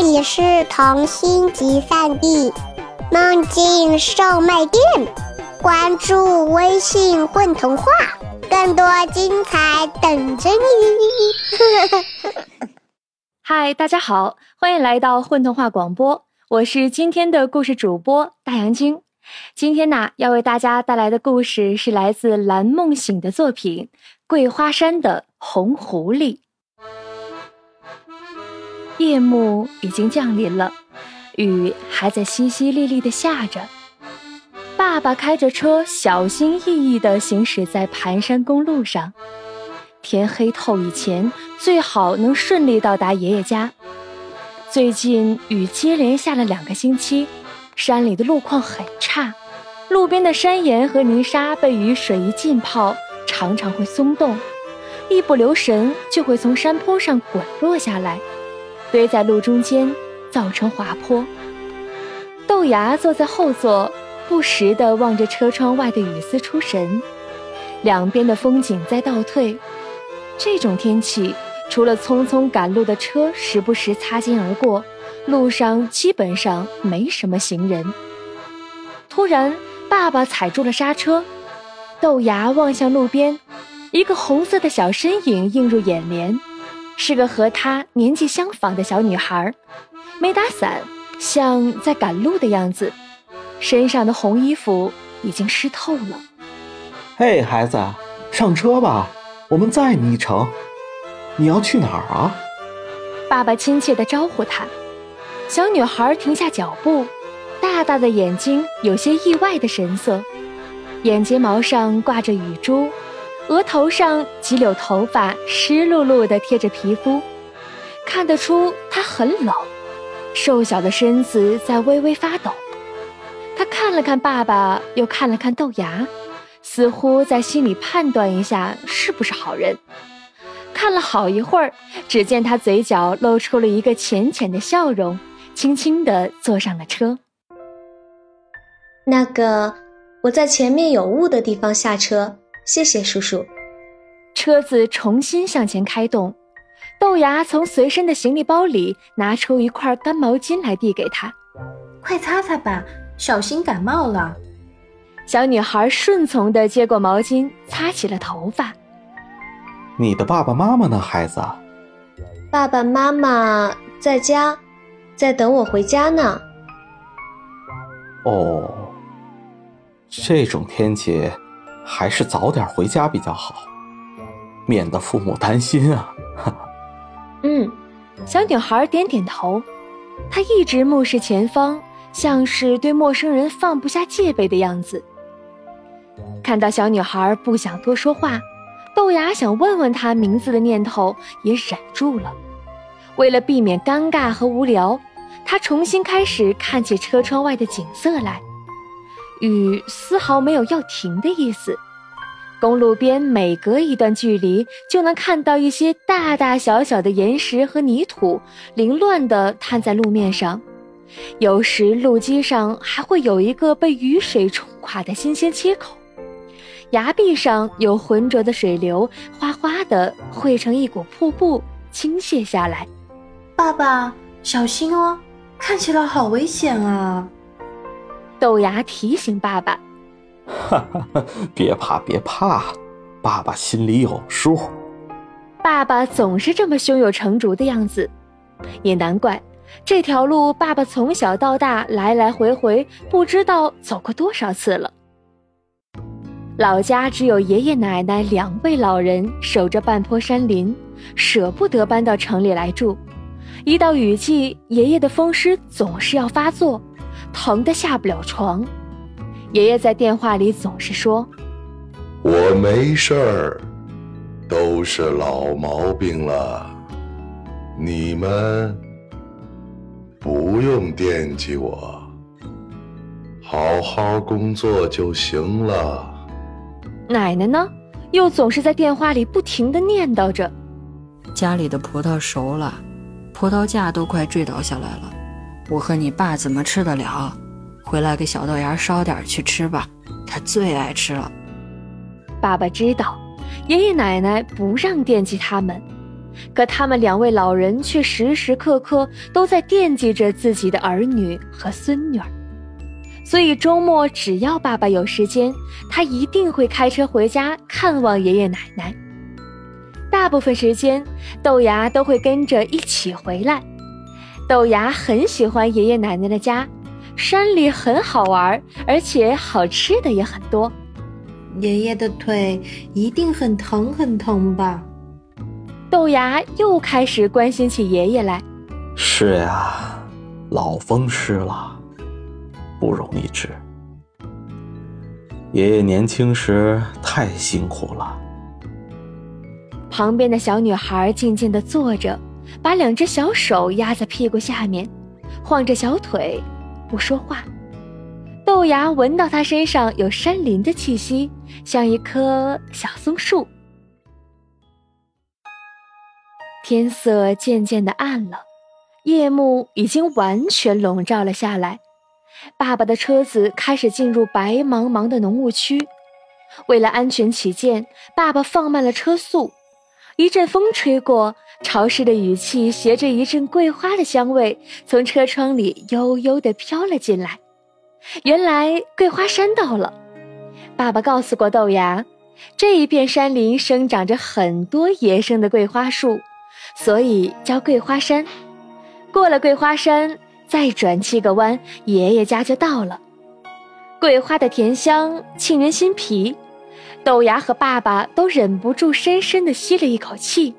这里是童心集散地，梦境售卖店。关注微信“混童话”，更多精彩等着你。嗨，大家好，欢迎来到混童话广播，我是今天的故事主播大杨晶。今天呢，要为大家带来的故事是来自蓝梦醒的作品《桂花山的红狐狸》。夜幕已经降临了，雨还在淅淅沥沥的下着。爸爸开着车，小心翼翼地行驶在盘山公路上。天黑透以前，最好能顺利到达爷爷家。最近雨接连下了两个星期。山里的路况很差，路边的山岩和泥沙被雨水一浸泡，常常会松动，一不留神就会从山坡上滚落下来，堆在路中间，造成滑坡。豆芽坐在后座，不时地望着车窗外的雨丝出神，两边的风景在倒退。这种天气，除了匆匆赶路的车时不时擦肩而过。路上基本上没什么行人。突然，爸爸踩住了刹车，豆芽望向路边，一个红色的小身影映入眼帘，是个和她年纪相仿的小女孩，没打伞，像在赶路的样子，身上的红衣服已经湿透了。嘿，孩子，上车吧，我们载你一程。你要去哪儿啊？爸爸亲切地招呼她。小女孩停下脚步，大大的眼睛有些意外的神色，眼睫毛上挂着雨珠，额头上几绺头发湿漉漉的贴着皮肤，看得出他很冷，瘦小的身子在微微发抖。他看了看爸爸，又看了看豆芽，似乎在心里判断一下是不是好人。看了好一会儿，只见他嘴角露出了一个浅浅的笑容。轻轻地坐上了车。那个，我在前面有雾的地方下车，谢谢叔叔。车子重新向前开动，豆芽从随身的行李包里拿出一块干毛巾来递给他，快擦擦吧，小心感冒了。小女孩顺从地接过毛巾，擦起了头发。你的爸爸妈妈呢，孩子？爸爸妈妈在家。在等我回家呢。哦，这种天气还是早点回家比较好，免得父母担心啊。嗯，小女孩点点头，她一直目视前方，像是对陌生人放不下戒备的样子。看到小女孩不想多说话，豆芽想问问她名字的念头也忍住了。为了避免尴尬和无聊。他重新开始看起车窗外的景色来，雨丝毫没有要停的意思。公路边每隔一段距离就能看到一些大大小小的岩石和泥土凌乱地摊在路面上，有时路基上还会有一个被雨水冲垮的新鲜切口，崖壁上有浑浊的水流哗哗地汇成一股瀑布倾泻下来。爸爸，小心哦！看起来好危险啊！豆芽提醒爸爸：“哈哈，别怕，别怕，爸爸心里有数。”爸爸总是这么胸有成竹的样子，也难怪这条路爸爸从小到大来来回回不知道走过多少次了。老家只有爷爷奶奶两位老人守着半坡山林，舍不得搬到城里来住。一到雨季，爷爷的风湿总是要发作，疼得下不了床。爷爷在电话里总是说：“我没事儿，都是老毛病了，你们不用惦记我，好好工作就行了。”奶奶呢，又总是在电话里不停的念叨着：“家里的葡萄熟了。”葡萄架都快坠倒下来了，我和你爸怎么吃得了？回来给小豆芽烧点去吃吧，他最爱吃了。爸爸知道，爷爷奶奶不让惦记他们，可他们两位老人却时时刻刻都在惦记着自己的儿女和孙女儿，所以周末只要爸爸有时间，他一定会开车回家看望爷爷奶奶。大部分时间，豆芽都会跟着一起回来。豆芽很喜欢爷爷奶奶的家，山里很好玩，而且好吃的也很多。爷爷的腿一定很疼很疼吧？豆芽又开始关心起爷爷来。是呀，老风湿了，不容易治。爷爷年轻时太辛苦了。旁边的小女孩静静地坐着，把两只小手压在屁股下面，晃着小腿，不说话。豆芽闻到他身上有山林的气息，像一棵小松树。天色渐渐的暗了，夜幕已经完全笼罩了下来。爸爸的车子开始进入白茫茫的浓雾区，为了安全起见，爸爸放慢了车速。一阵风吹过，潮湿的雨气携着一阵桂花的香味，从车窗里悠悠地飘了进来。原来桂花山到了。爸爸告诉过豆芽，这一片山林生长着很多野生的桂花树，所以叫桂花山。过了桂花山，再转七个弯，爷爷家就到了。桂花的甜香沁人心脾。豆芽和爸爸都忍不住深深地吸了一口气，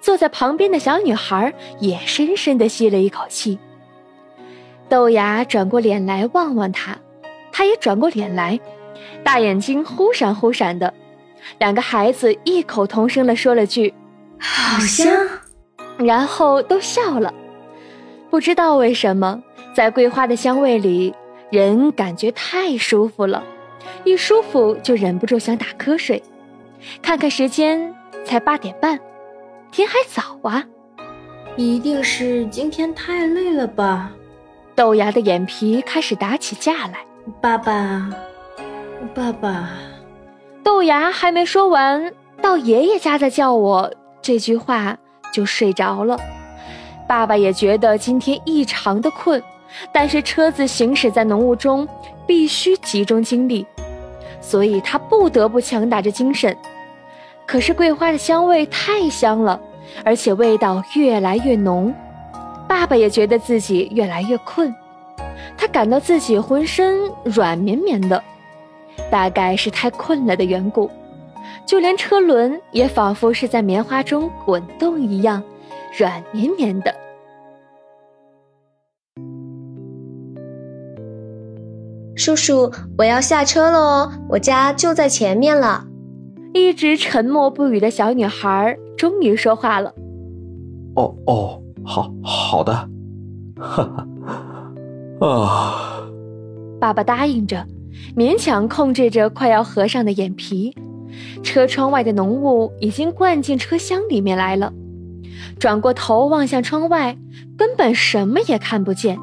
坐在旁边的小女孩也深深地吸了一口气。豆芽转过脸来望望他，他也转过脸来，大眼睛忽闪忽闪的。两个孩子异口同声地说了句：“好香。”然后都笑了。不知道为什么，在桂花的香味里，人感觉太舒服了。一舒服就忍不住想打瞌睡，看看时间才八点半，天还早啊！一定是今天太累了吧？豆芽的眼皮开始打起架来。爸爸，爸爸，豆芽还没说完，到爷爷家再叫我这句话就睡着了。爸爸也觉得今天异常的困，但是车子行驶在浓雾中，必须集中精力。所以他不得不强打着精神，可是桂花的香味太香了，而且味道越来越浓。爸爸也觉得自己越来越困，他感到自己浑身软绵绵的，大概是太困了的缘故，就连车轮也仿佛是在棉花中滚动一样，软绵绵的。叔叔，我要下车了哦，我家就在前面了。一直沉默不语的小女孩终于说话了：“哦哦，好好的，哈哈，啊。”爸爸答应着，勉强控制着快要合上的眼皮。车窗外的浓雾已经灌进车厢里面来了，转过头望向窗外，根本什么也看不见。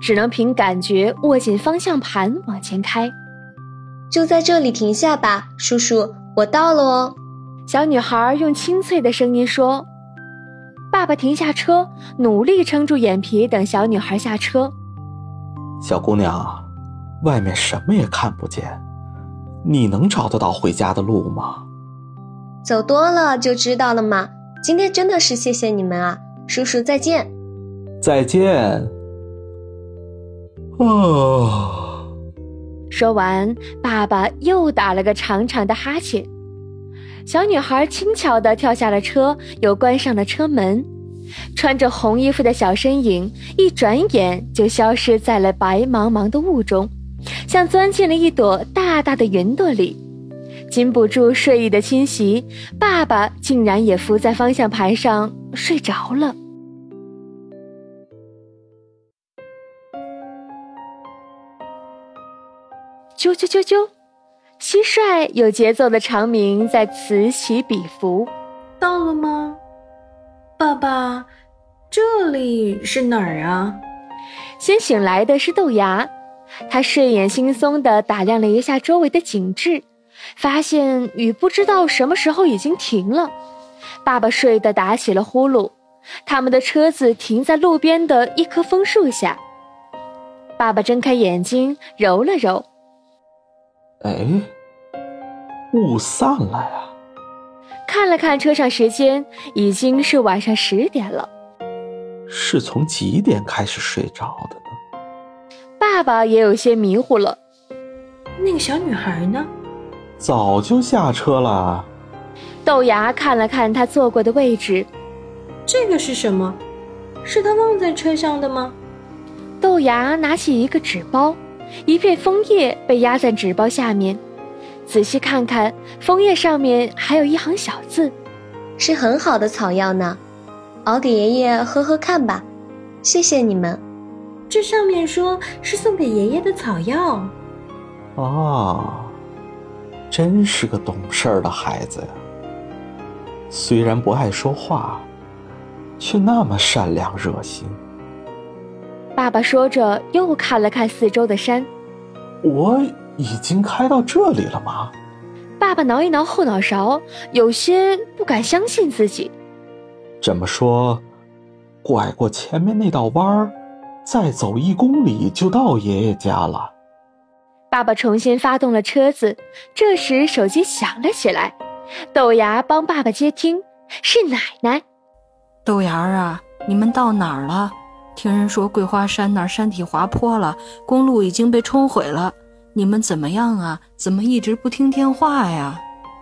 只能凭感觉握紧方向盘往前开，就在这里停下吧，叔叔，我到了哦。小女孩用清脆的声音说：“爸爸停下车，努力撑住眼皮，等小女孩下车。”小姑娘，外面什么也看不见，你能找得到回家的路吗？走多了就知道了嘛。今天真的是谢谢你们啊，叔叔再见。再见。哦，说完，爸爸又打了个长长的哈欠。小女孩轻巧地跳下了车，又关上了车门。穿着红衣服的小身影，一转眼就消失在了白茫茫的雾中，像钻进了一朵大大的云朵里。禁不住睡意的侵袭，爸爸竟然也伏在方向盘上睡着了。啾啾啾啾，蟋蟀有节奏的长鸣在此起彼伏。到了吗，爸爸？这里是哪儿啊？先醒来的是豆芽，他睡眼惺忪地打量了一下周围的景致，发现雨不知道什么时候已经停了。爸爸睡得打起了呼噜。他们的车子停在路边的一棵枫树下。爸爸睁开眼睛，揉了揉。哎，雾散了呀！看了看车上时间，已经是晚上十点了。是从几点开始睡着的呢？爸爸也有些迷糊了。那个小女孩呢？早就下车了。豆芽看了看他坐过的位置。这个是什么？是他忘在车上的吗？豆芽拿起一个纸包，一片枫叶被压在纸包下面。仔细看看，枫叶上面还有一行小字：“是很好的草药呢，熬给爷爷喝喝看吧。”谢谢你们。这上面说是送给爷爷的草药。啊，真是个懂事儿的孩子呀！虽然不爱说话。却那么善良热心。爸爸说着，又看了看四周的山。我已经开到这里了吗？爸爸挠一挠后脑勺，有些不敢相信自己。这么说，拐过前面那道弯儿，再走一公里就到爷爷家了。爸爸重新发动了车子，这时手机响了起来。豆芽帮爸爸接听，是奶奶。豆芽儿啊，你们到哪儿了？听人说桂花山那儿山体滑坡了，公路已经被冲毁了。你们怎么样啊？怎么一直不听电话呀？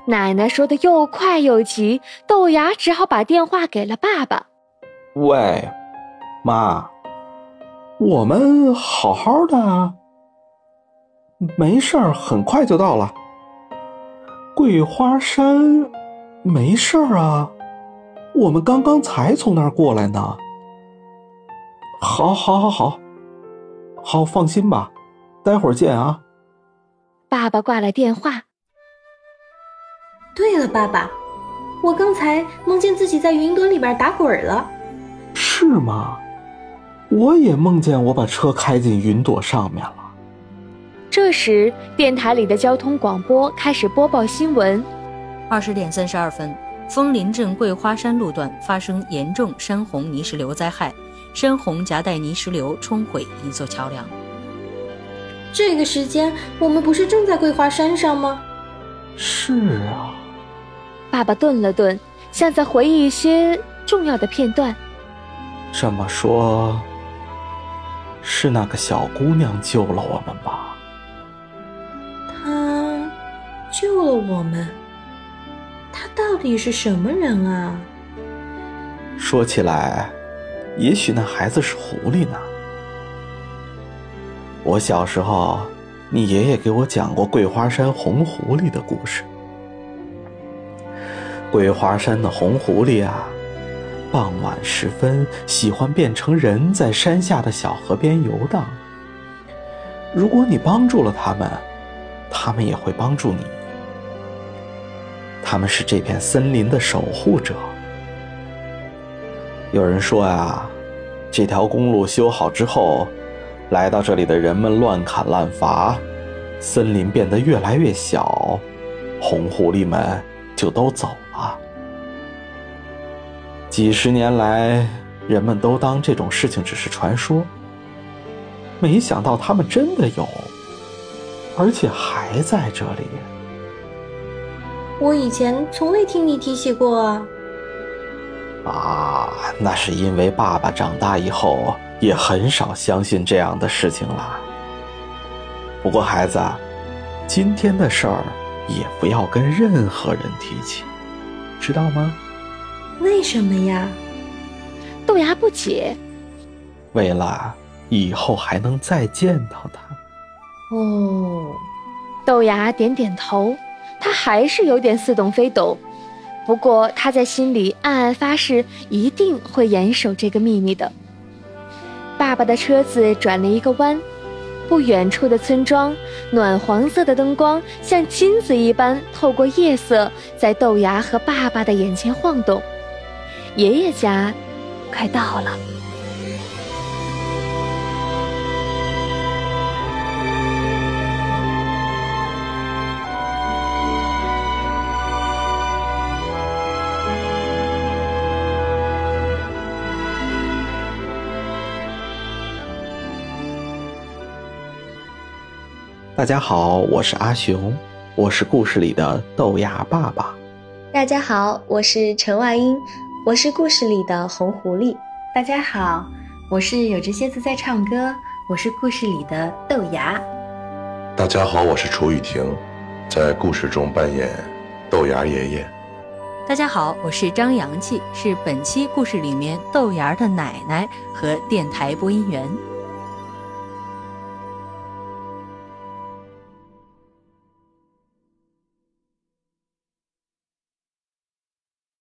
奶奶说的又快又急，豆芽只好把电话给了爸爸。喂，妈，我们好好的，没事儿，很快就到了。桂花山，没事儿啊。我们刚刚才从那儿过来呢。好，好，好，好，好，放心吧，待会儿见啊。爸爸挂了电话。对了，爸爸，我刚才梦见自己在云朵里边打滚了。是吗？我也梦见我把车开进云朵上面了。这时，电台里的交通广播开始播报新闻。二十点三十二分。枫林镇桂花山路段发生严重山洪泥石流灾害，山洪夹带泥石流冲毁一座桥梁。这个时间，我们不是正在桂花山上吗？是啊。爸爸顿了顿，像在回忆一些重要的片段。这么说，是那个小姑娘救了我们吧？她救了我们。她到底是什么人啊？说起来，也许那孩子是狐狸呢。我小时候，你爷爷给我讲过桂花山红狐狸的故事。桂花山的红狐狸啊，傍晚时分喜欢变成人，在山下的小河边游荡。如果你帮助了他们，他们也会帮助你。他们是这片森林的守护者。有人说呀，这条公路修好之后，来到这里的人们乱砍滥伐，森林变得越来越小，红狐狸们就都走了。几十年来，人们都当这种事情只是传说，没想到他们真的有，而且还在这里。我以前从未听你提起过啊！啊，那是因为爸爸长大以后也很少相信这样的事情了。不过孩子，今天的事儿也不要跟任何人提起，知道吗？为什么呀？豆芽不解。为了以后还能再见到他。哦，豆芽点点头。他还是有点似懂非懂，不过他在心里暗暗发誓，一定会严守这个秘密的。爸爸的车子转了一个弯，不远处的村庄，暖黄色的灯光像金子一般透过夜色，在豆芽和爸爸的眼前晃动。爷爷家，快到了。大家好，我是阿雄，我是故事里的豆芽爸爸。大家好，我是陈万英，我是故事里的红狐狸。大家好，我是有只蝎子在唱歌，我是故事里的豆芽。大家好，我是楚雨婷，在故事中扮演豆芽爷爷。大家好，我是张阳气，是本期故事里面豆芽的奶奶和电台播音员。